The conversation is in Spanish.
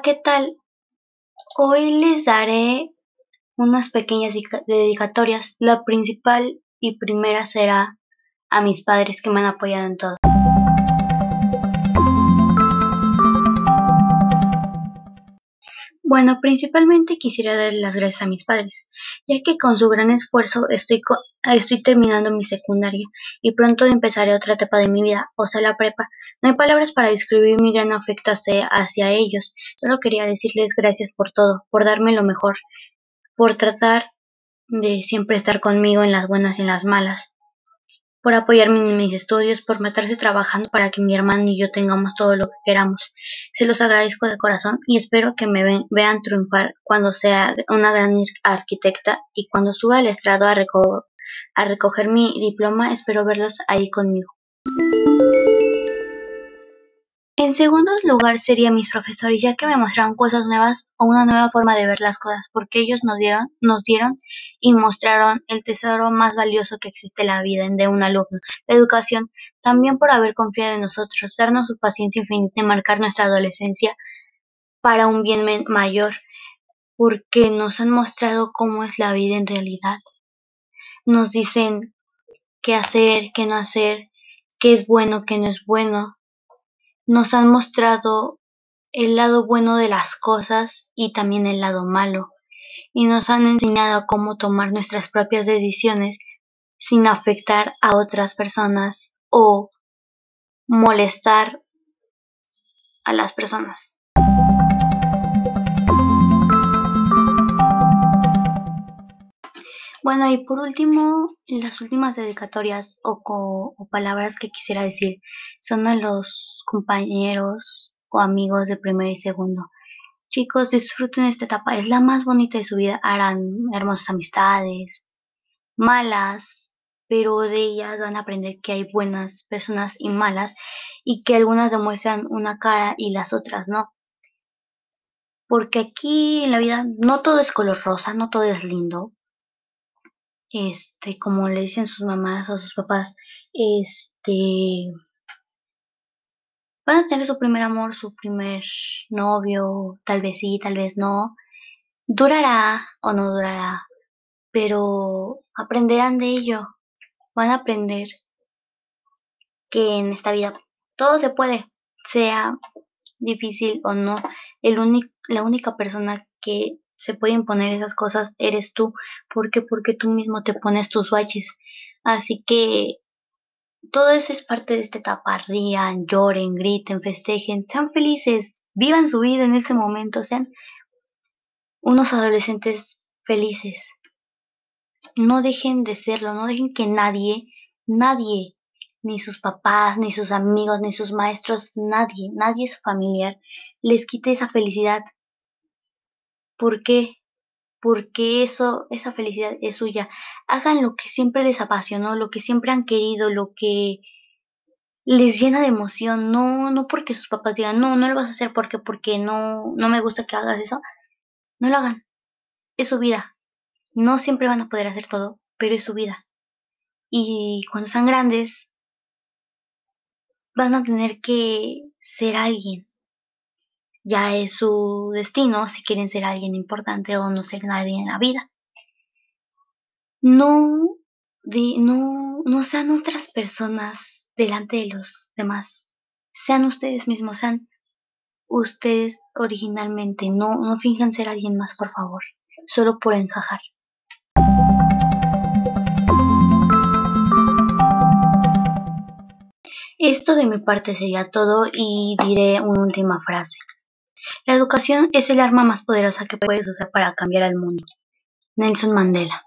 ¿qué tal? Hoy les daré unas pequeñas dedicatorias. La principal y primera será a mis padres que me han apoyado en todo. Bueno, principalmente quisiera dar las gracias a mis padres, ya que con su gran esfuerzo estoy, estoy terminando mi secundaria y pronto empezaré otra etapa de mi vida, o sea, la prepa. No hay palabras para describir mi gran afecto hacia, ellos, solo quería decirles gracias por todo, por darme lo mejor, por tratar de siempre estar conmigo en las buenas y en las malas por apoyarme en mis estudios, por meterse trabajando para que mi hermano y yo tengamos todo lo que queramos. Se los agradezco de corazón y espero que me vean triunfar cuando sea una gran arquitecta y cuando suba al estrado a, a recoger mi diploma, espero verlos ahí conmigo. En segundo lugar sería mis profesores, ya que me mostraron cosas nuevas o una nueva forma de ver las cosas, porque ellos nos dieron, nos dieron y mostraron el tesoro más valioso que existe en la vida de un alumno, la educación, también por haber confiado en nosotros, darnos su paciencia infinita y marcar nuestra adolescencia para un bien mayor, porque nos han mostrado cómo es la vida en realidad. Nos dicen qué hacer, qué no hacer, qué es bueno, qué no es bueno, nos han mostrado el lado bueno de las cosas y también el lado malo, y nos han enseñado cómo tomar nuestras propias decisiones sin afectar a otras personas o molestar a las personas. Bueno, y por último, las últimas dedicatorias o, palabras que quisiera decir son a los compañeros o amigos de primero y segundo. Chicos, disfruten esta etapa, es la más bonita de su vida, harán hermosas amistades, malas, pero de ellas van a aprender que hay buenas personas y malas y que algunas demuestran una cara y las otras no. Porque aquí en la vida no todo es color rosa, no todo es lindo, este, como le dicen sus mamás o sus papás, este, van a tener su primer amor, su primer novio, tal vez sí, tal vez no, durará o no durará, pero aprenderán de ello, van a aprender que en esta vida todo se puede, sea difícil o no, el la única persona que se pueden poner esas cosas eres tú. ¿Por qué? Porque tú mismo te pones tus baches. Así que todo eso es parte de esta etapa. Rían, lloren, griten, festejen, sean felices, vivan su vida en ese momento, sean unos adolescentes felices. No dejen de serlo, no dejen que nadie, nadie, ni sus papás, ni sus amigos, ni sus maestros, nadie, nadie es familiar, les quite esa felicidad ¿Por qué? Porque eso, esa felicidad es suya. Hagan lo que siempre les apasionó, lo que siempre han querido, lo que les llena de emoción. No, no porque sus papás digan, no, no lo vas a hacer porque, porque no, no me gusta que hagas eso. No lo hagan. Es su vida. No siempre van a poder hacer todo, pero es su vida. Y cuando sean grandes, van a tener que ser alguien ya es su destino si quieren ser alguien importante o no ser nadie en la vida. No, no, no sean otras personas delante de los demás. Sean ustedes mismos, sean ustedes originalmente. No, no finjan ser alguien más, por favor. Solo por encajar. Esto de mi parte sería todo y diré una última frase. La educación es el arma más poderosa que puedes usar para cambiar al mundo. Nelson Mandela